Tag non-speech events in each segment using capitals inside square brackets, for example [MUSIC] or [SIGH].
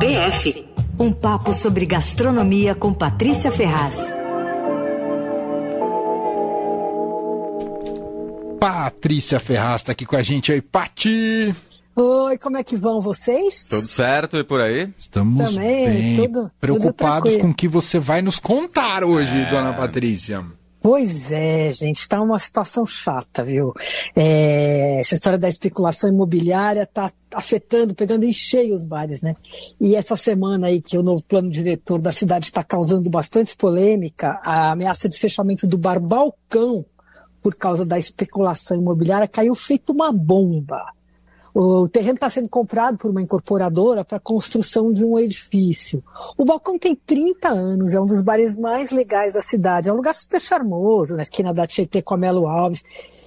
PF. Um papo sobre gastronomia com Patrícia Ferraz. Patrícia Ferraz está aqui com a gente aí. Pati! Oi, como é que vão vocês? Tudo certo e por aí? Estamos Também, bem tudo- preocupados tudo com o que você vai nos contar hoje, É. dona Patrícia. Pois é, gente, tá uma situação chata, viu? É, essa história da especulação imobiliária tá afetando, pegando em cheio os bares, né? E essa semana aí que o novo plano diretor da cidade está causando bastante polêmica, a ameaça de fechamento do bar Balcão por causa da especulação imobiliária caiu feito uma bomba. O terreno está sendo comprado por uma incorporadora para a construção de um edifício. O balcão tem 30 anos, é um dos bares mais legais da cidade. É um lugar super charmoso, na esquina da Tietê com a Melo Alves.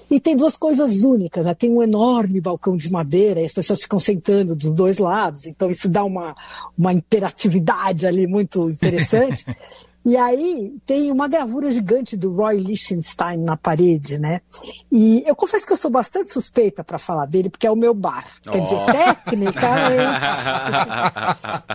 E tem duas coisas únicas, né? Tem um enorme balcão de madeira e as pessoas ficam sentando dos dois lados, então isso dá uma, uma interatividade ali muito interessante. [LAUGHS] E aí tem uma gravura gigante do Roy Lichtenstein na parede, né? E eu confesso que eu sou bastante suspeita para falar dele, porque é o meu bar. Quer dizer, Oh. tecnicamente,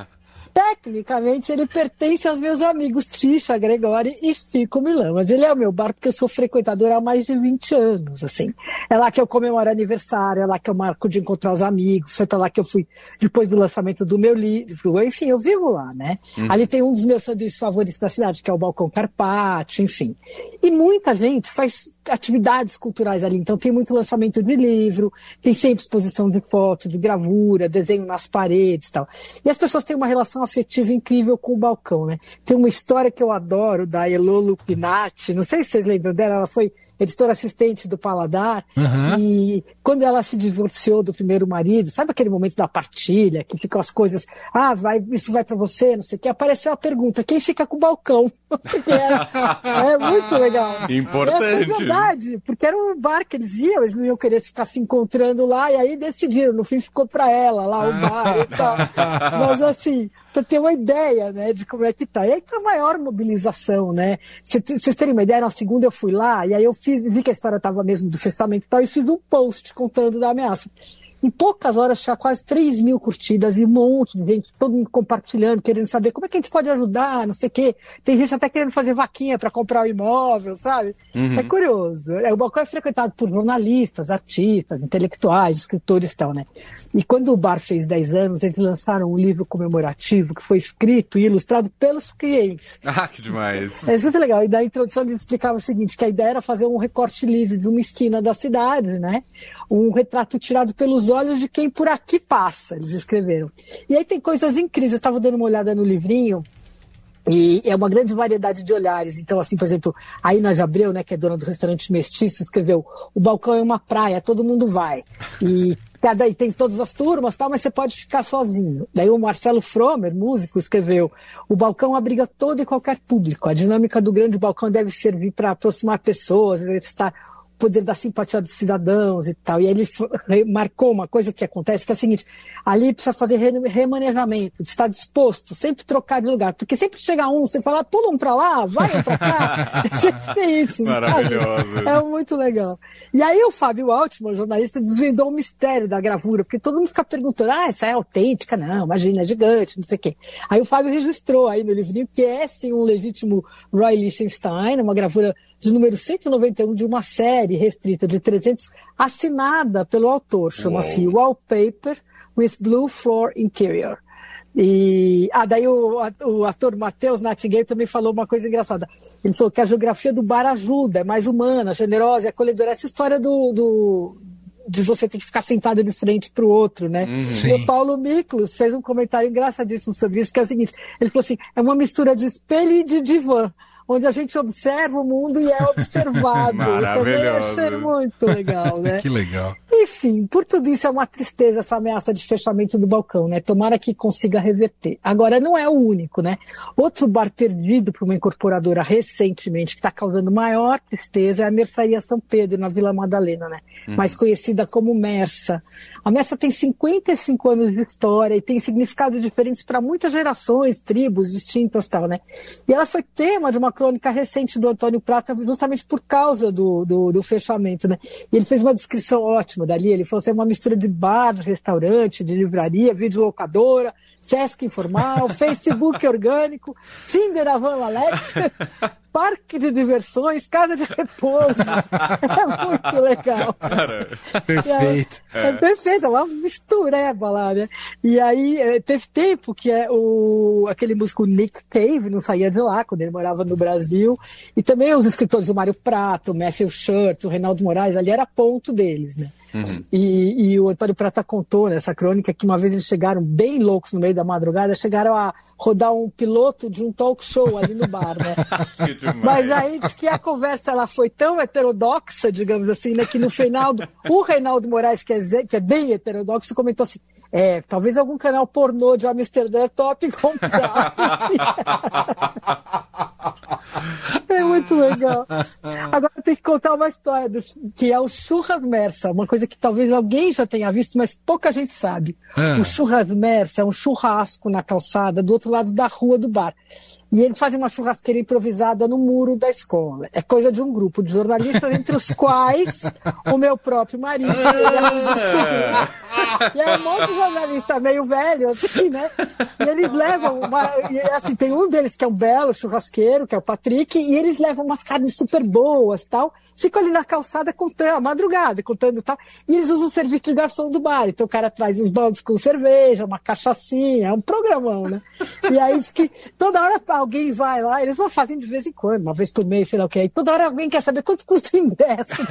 [LAUGHS] tecnicamente ele pertence aos meus amigos Tisha Gregori e Chico Milão, mas ele é o meu bar porque eu sou frequentadora há mais de 20 anos, assim. É lá que eu comemoro aniversário, é lá que eu marco de encontrar os amigos, foi para lá que eu fui depois do lançamento do meu livro, enfim, eu vivo lá, né? Ali tem um dos meus sanduíches favoritos da cidade, que é o Balcão Carpaccio, enfim. E muita gente faz atividades culturais ali, então tem muito lançamento de livro, tem sempre exposição de foto, de gravura, desenho nas paredes e tal. E as pessoas têm uma relação afetiva incrível com o balcão, né? Tem uma história que eu adoro da Elo Lupinati, não sei se vocês lembram dela, ela foi editora assistente do Paladar, Uhum. e quando ela se divorciou do primeiro marido, sabe aquele momento da partilha, que ficam as coisas, ah, vai, isso vai para você, não sei o que, apareceu a pergunta, quem fica com o balcão? E era- é muito legal. [LAUGHS] Importante. É verdade, porque era um bar que eles iam, eles não iam querer ficar se encontrando lá, e aí decidiram, no fim ficou para ela lá o bar e [LAUGHS] tal. Mas assim, para ter uma ideia, né, de como é que tá. E aí tá a maior mobilização, né? Se vocês terem uma ideia, na segunda eu fui lá, e aí eu fiz, vi que a história tava mesmo do fechamento e tal, e fiz um post contando da ameaça. Em poucas horas tinha quase 3 mil curtidas e um monte de gente, todo mundo compartilhando, querendo saber como é que a gente pode ajudar, não sei o quê. Tem gente até querendo fazer vaquinha para comprar o imóvel, sabe? É curioso. É, O balcão é frequentado por jornalistas, artistas, intelectuais, escritores e tal, né? E quando o bar fez 10 anos, eles lançaram um livro comemorativo que foi escrito e ilustrado pelos clientes. [LAUGHS] Ah, que demais. É super legal. E da introdução eles explicavam o seguinte, que a ideia era fazer um recorte livre de uma esquina da cidade, né? Um retrato tirado pelos olhos de quem por aqui passa, eles escreveram. E aí tem coisas incríveis. Eu estava dando uma olhada no livrinho, e é uma grande variedade de olhares. Então, assim, por exemplo, a Ina de Abreu, né, que é dona do restaurante Mestiço, escreveu: o balcão é uma praia, todo mundo vai. E cada e tem todas as turmas, tal, mas você pode ficar sozinho. Daí o Marcelo Fromer, músico, escreveu: o balcão abriga todo e qualquer público. A dinâmica do grande balcão deve servir para aproximar pessoas, o poder da simpatia dos cidadãos e tal. E aí ele marcou uma coisa que acontece, que é a seguinte, ali precisa fazer re- remanejamento, está disposto, sempre trocar de lugar, porque sempre chega um, você fala, pula um pra lá, vai um pra cá, [LAUGHS] sempre tem isso. sabe? Maravilhoso. É muito legal. E aí o Fábio Altman, jornalista, desvendou o mistério da gravura, porque todo mundo fica perguntando, ah, essa é autêntica? Não, imagina, é gigante, não sei o quê. Aí o Fábio registrou aí no livrinho que é sim um legítimo Roy Lichtenstein, uma gravura de número 191 de uma série restrita de 300, assinada pelo autor, chama-se Wallpaper with Blue Floor Interior. E ah, daí o, o ator Matheus Nightingale também falou uma coisa engraçada. Ele falou que a geografia do bar ajuda, é mais humana, generosa, é acolhedora. Essa história do, do de você ter que ficar sentado de frente para o outro, né? E Sim. o Paulo Miklos fez um comentário engraçadíssimo sobre isso, que é o seguinte: ele falou assim, é uma mistura de espelho e de divã. Onde a gente observa o mundo e é observado. [LAUGHS] Eu também Maravilhoso. achei muito legal, né? [LAUGHS] Que legal. Enfim, por tudo isso é uma tristeza essa ameaça de fechamento do balcão, né? Tomara que consiga reverter. Agora, não é o único, né? Outro bar perdido por uma incorporadora recentemente, que está causando maior tristeza, é a Mercearia São Pedro, na Vila Madalena, né? Mais conhecida como Mersa. A Mersa tem 55 anos de história e tem significados diferentes para muitas gerações, tribos distintas e tal, né? E ela foi tema de uma crônica recente do Antônio Prata, justamente por causa do, do, do fechamento, né? E ele fez uma descrição ótima dali, ele falou assim, é uma mistura de bar, de restaurante, de livraria, videolocadora, Sesc informal, [LAUGHS] Facebook orgânico, Tinder Avan Alex, [LAUGHS] parque de diversões, casa de repouso. [LAUGHS] É muito legal. Perfeito. É, é perfeito, é uma mistureba lá, né? E aí é, teve tempo que é o, aquele músico Nick Cave não saía de lá, quando ele morava no Brasil. E também os escritores, o Mário Prato, o Matthew Schurtz, o Reinaldo Moraes, ali era ponto deles, né? Uhum. E, e, o Antônio Prata contou nessa crônica que uma vez eles chegaram bem loucos no meio da madrugada, chegaram a rodar um piloto de um talk show ali no bar, né? [LAUGHS] Mas aí diz que a conversa ela foi tão heterodoxa, digamos assim, né, que no final o Reinaldo Moraes, que é, que é bem heterodoxo, comentou assim: é, talvez algum canal pornô de Amsterdã é top comprar. [LAUGHS] é muito legal. Agora eu tenho que contar uma história do, que é o Churras Mersa, uma coisa que talvez alguém já tenha visto, mas pouca gente sabe. É. O Churras Mersa é um churrasco na calçada do outro lado da rua do bar. E eles fazem uma churrasqueira improvisada no muro da escola. É coisa de um grupo de jornalistas, entre os quais o meu próprio marido. E é um monte de jornalista meio velho, assim, né? E eles levam uma. E, assim, tem um deles que é um belo churrasqueiro, que é o Patrick, e eles levam umas carnes super boas tal. Ficam ali na calçada contando, a madrugada, contando tal. E eles usam o serviço de garçom do bar. Então o cara traz os baldes com cerveja, uma cachaçinha, é um programão, né? E aí diz que toda hora alguém vai lá, eles vão fazendo de vez em quando, uma vez por mês, sei lá o que. Aí toda hora alguém quer saber quanto custa o ingresso é,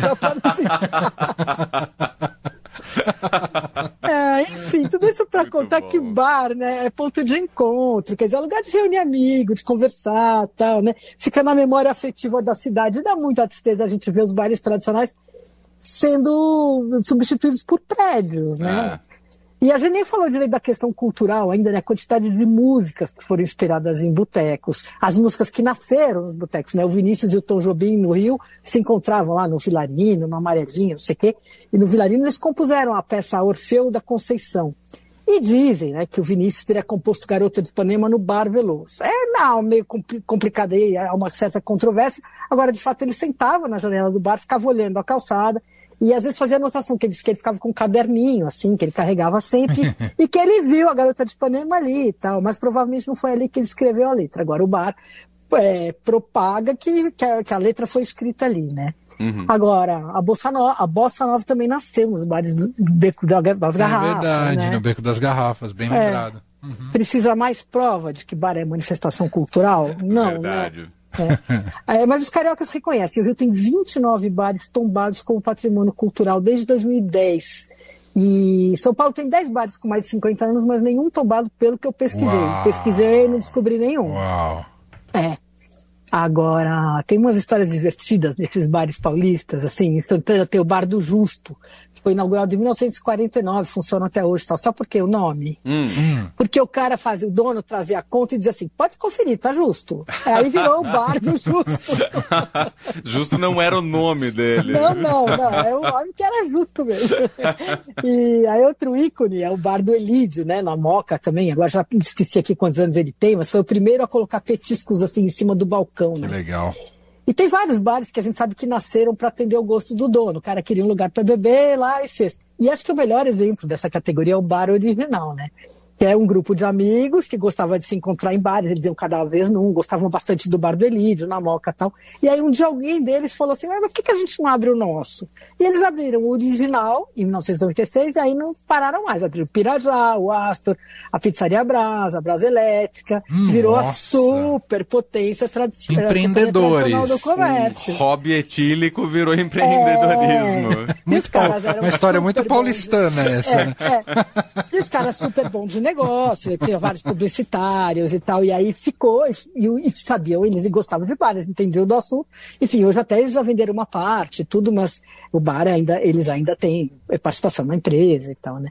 [LAUGHS] contar bom. que bar, né, é ponto de encontro, quer dizer, é lugar de reunir amigos, de conversar, tal, né? Fica na memória afetiva da cidade. Dá muita tristeza a gente ver os bares tradicionais sendo substituídos por prédios, né? É. E a gente nem falou direito da questão cultural ainda, né? A quantidade de músicas que foram inspiradas em botecos, as músicas que nasceram nos botecos, né? O Vinícius e o Tom Jobim no Rio se encontravam lá no Vilarino, no Amarelinho, não sei o quê. E no Vilarino eles compuseram a peça Orfeu da Conceição. E dizem né, que o Vinícius teria composto Garota de Ipanema no Bar Veloso. É não, meio complicado aí, há uma certa controvérsia. Agora, de fato, ele sentava na janela do bar, ficava olhando a calçada e às vezes fazia anotação, que ele disse que ele ficava com um caderninho, assim, que ele carregava sempre, [LAUGHS] e que ele viu a garota de Ipanema ali e tal, mas provavelmente não foi ali que ele escreveu a letra. Agora o bar é, propaga que, que a, que, a, letra foi escrita ali, né? Uhum. Agora, a Bossa, Nova, a Bossa Nova também nasceu nos bares do, do Beco das é Garrafas. É verdade, né? no Beco das Garrafas, bem é. lembrado. Uhum. Precisa mais prova de que bar é manifestação cultural? Não, né? verdade. Né? É. É, mas os cariocas reconhecem, o Rio tem 29 bares tombados como patrimônio cultural desde 2010. E São Paulo tem 10 bares com mais de 50 anos, mas nenhum tombado pelo que eu pesquisei. Uau. Pesquisei e não descobri nenhum. Uau. É. Agora, tem umas histórias divertidas nesses bares paulistas, assim, em Santana tem o Bar do Justo, foi inaugurado em 1949, funciona até hoje, tal. Só porque o nome? Hum. hum. Porque o cara fazia, o dono trazia a conta e dizia assim, pode conferir, tá justo. Aí virou o bar do Justo. [LAUGHS] justo não era o nome dele. Não, não, não, é o nome que era justo mesmo. E aí outro ícone é o bar do Elídio, né, na Moca também, agora já esqueci aqui quantos anos ele tem, mas foi o primeiro a colocar petiscos assim em cima do balcão, né? Que legal. E tem vários bares que a gente sabe que nasceram para atender o gosto do dono. O cara queria um lugar para beber lá e fez. E acho que o melhor exemplo dessa categoria é o bar original, né? Que é um grupo de amigos que gostava de se encontrar em bares, eles iam cada vez num, gostavam bastante do bar do Elídio, na Moca e tal. E aí um dia alguém deles falou assim, mas por que, que a gente não abre o nosso? E eles abriram o original, em 1996, e aí não pararam mais. Abriram o Pirajá, o Astor, a Pizzaria Brasa, a Brasa Elétrica, hum, virou nossa. a super potência Empreendedores. tradicional do comércio. O hobby etílico virou empreendedorismo. É... Muito uma história muito paulistana essa. É, né? é. E os caras super bons de negócio, tinha vários publicitários e tal, e aí ficou, e, e sabiam, eles gostavam de bar, eles entendiam do assunto. Enfim, hoje até eles já venderam uma parte, tudo, mas o bar ainda, eles ainda têm participação na empresa e tal, né?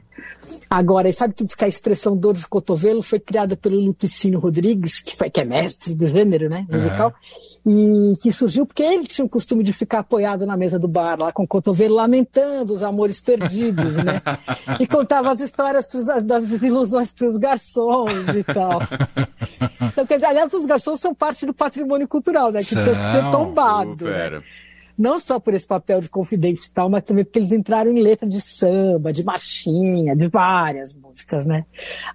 Agora, sabe que diz que a expressão dor de cotovelo foi criada pelo Lupicínio Rodrigues, que, foi, que é mestre do gênero, né, musical, uhum. e que surgiu porque ele tinha o costume de ficar apoiado na mesa do bar, lá com o cotovelo, lamentando os amores perdidos, né? [LAUGHS] e contava as histórias das ilusões mais para os garçons e tal. [LAUGHS] Então, quer dizer, aliás, os garçons são parte do patrimônio cultural, né? Que são, precisa ser tombado. Né? Não só por esse papel de confidente e tal, mas também porque eles entraram em letra de samba, de marchinha, de várias músicas, né?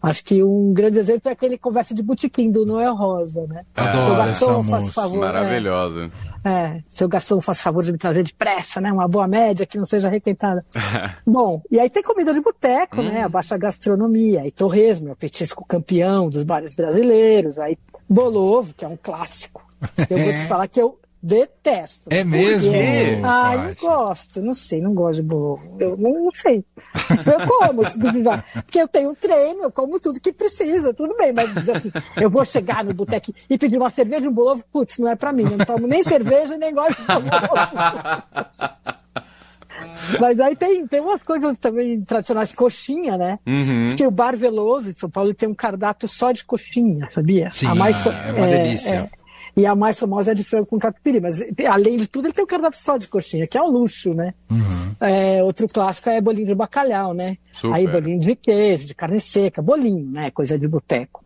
Acho que um grande exemplo é aquele Conversa de Botequim, do Noel Rosa, né? Adoro garçom, essa música. Favor, Maravilhosa. É, seu garçom faz favor de me trazer depressa, né? Uma boa média que não seja requentada. [LAUGHS] Bom, e aí tem comida de boteco, hum. né? A baixa gastronomia, e torresmo, é o petisco campeão dos bares brasileiros, aí bolovo, que é um clássico. Eu vou te [LAUGHS] falar que eu detesto. É mesmo? Ah, não gosto, não sei, não gosto de bolovo. Eu não, sei. Eu como, se precisar. Porque eu tenho treino, eu como tudo que precisa, tudo bem, mas dizer assim, eu vou chegar no boteco e pedir uma cerveja e um bolovo, putz, não é pra mim, eu não tomo nem cerveja nem gosto de bolovo. [LAUGHS] Mas aí tem, tem umas coisas também tradicionais, coxinha, né? Uhum. Diz que o Bar Veloso em São Paulo tem um cardápio só de coxinha, sabia? Sim, a mais, é uma é, delícia. É, e a mais famosa é de frango com catupiry. Mas, além de tudo, ele tem um cardápio só de coxinha, que é um luxo, né? Uhum. É, outro clássico é bolinho de bacalhau, né? Super. Aí bolinho de queijo, de carne seca, bolinho, né? Coisa de boteco.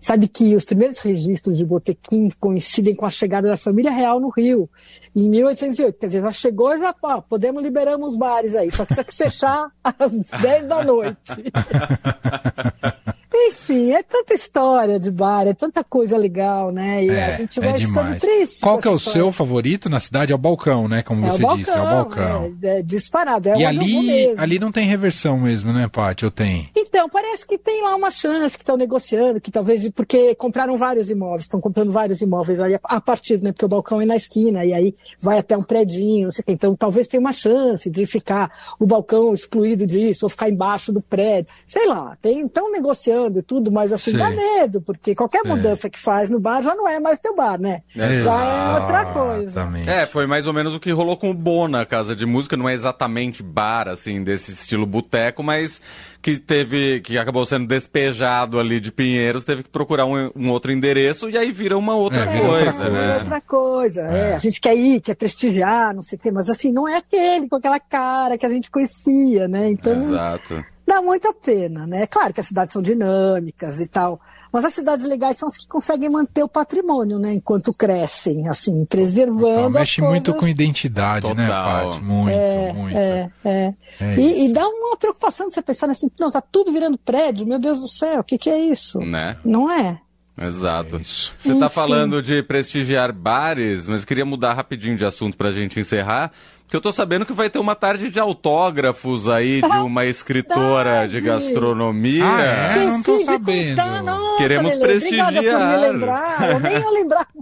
Sabe que os primeiros registros de botequim coincidem com a chegada da família real no Rio, em 1808. Quer dizer, já chegou, já ó, podemos liberamos os bares aí, só que tinha que fechar [LAUGHS] às 10 da noite. [LAUGHS] Enfim, é tanta história de bar, é tanta coisa legal, né? E é, a gente vai é ficando triste. Qual que é o história. seu favorito na cidade? É o balcão, né? Como é você balcão, disse, é o balcão. É, é disparado, é E ali, ali não tem reversão mesmo, né, Paty? Ou tem? Então, parece que tem lá uma chance que estão negociando, que talvez, porque compraram vários imóveis, estão comprando vários imóveis aí a partir, né? Porque o balcão é na esquina, e aí vai até um predinho, não sei o quê. Então, talvez tenha uma chance de ficar o balcão excluído disso, ou ficar embaixo do prédio. Sei lá, tem, estão negociando e tudo, mas assim, Sim. dá medo, porque qualquer mudança que faz no bar já não é mais teu bar, né? É, já é outra coisa. É, foi mais ou menos o que rolou com o Bona, Casa de Música, não é exatamente bar, assim, desse estilo boteco, mas que teve, que acabou sendo despejado ali de Pinheiros, teve que procurar um, um outro endereço e aí vira uma outra é, coisa, outra né? Outra coisa, é. é. A gente quer ir, quer prestigiar, não sei o quê, mas assim, não é aquele com aquela cara que a gente conhecia, né? Então. Exato dá muita pena, né? Claro que as cidades são dinâmicas e tal, mas as cidades legais são as que conseguem manter o patrimônio, né? Enquanto crescem, assim, preservando. Então, mexe coisas... muito com identidade, né, Total. né, Paty? Muito, é, muito. É, é. é e, e, dá uma preocupação de você pensar assim, não, tá tudo virando prédio, meu Deus do céu, o que, que é isso? Né? Não é? Exato. É você está falando de prestigiar bares, mas queria mudar rapidinho de assunto para a gente encerrar. Que eu tô sabendo que vai ter uma tarde de autógrafos aí de uma escritora de gastronomia. Ah, é? Não tô sabendo. Nossa, Queremos Lelê, prestigiar. Obrigada por me lembrar. Eu nem ia lembrar. [LAUGHS]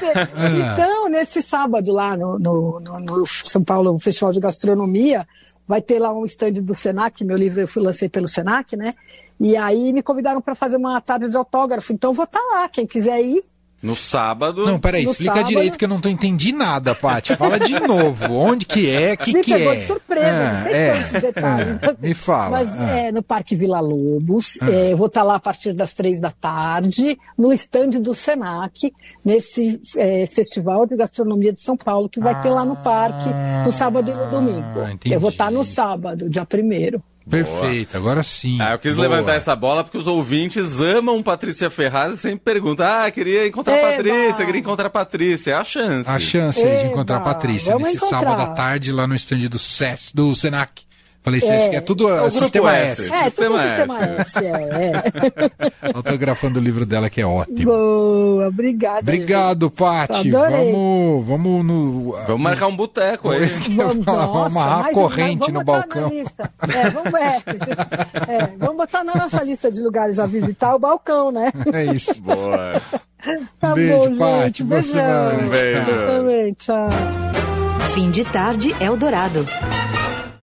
É. então, nesse sábado lá no, no, no, no São Paulo Festival de Gastronomia, vai ter lá um stand do Senac, meu livro eu fui lancei pelo Senac, né? E aí me convidaram para fazer uma tarde de autógrafo. Então vou estar tá lá, quem quiser ir, no sábado. Não, peraí, no explica sábado... direito que eu não tô entendi nada, Paty. Fala de novo. [LAUGHS] Onde que é? que me que pegou é? de surpresa, ah, não sei é, quantos detalhes. Ah, me fala. Mas ah. é no Parque Vila Lobos. Ah. É, eu vou estar lá a partir das três da tarde, no estande do Senac, nesse é, Festival de Gastronomia de São Paulo, que vai ter lá no parque, no sábado e no domingo. Entendi. Eu vou estar no sábado, dia primeiro. Perfeito, agora sim. Ah, eu quis Boa. levantar essa bola porque os ouvintes amam Patrícia Ferraz e sempre perguntam: ah, queria encontrar a Patrícia, queria encontrar a Patrícia. É a chance. A chance Eba. de encontrar a Patrícia Vamos nesse encontrar. sábado à tarde lá no estande do SES, do Senac. Falei, é, é tudo é sistema S. S. É, sistema tudo sistema S, S é, é. [LAUGHS] Autografando o livro dela, que é ótimo. Boa, obrigada. Obrigado, Paty. Vamos, vamos no. Vamos marcar um boteco aí. Vamos, vamos amarrar a corrente no balcão. É, vamos, é, [LAUGHS] é, vamos botar na nossa lista de lugares a visitar o balcão, né? É isso. [LAUGHS] Boa. Tá beijo, bom, Paty. Boa semana. Um beijo. Justamente, tchau. Fim de tarde, Eldorado.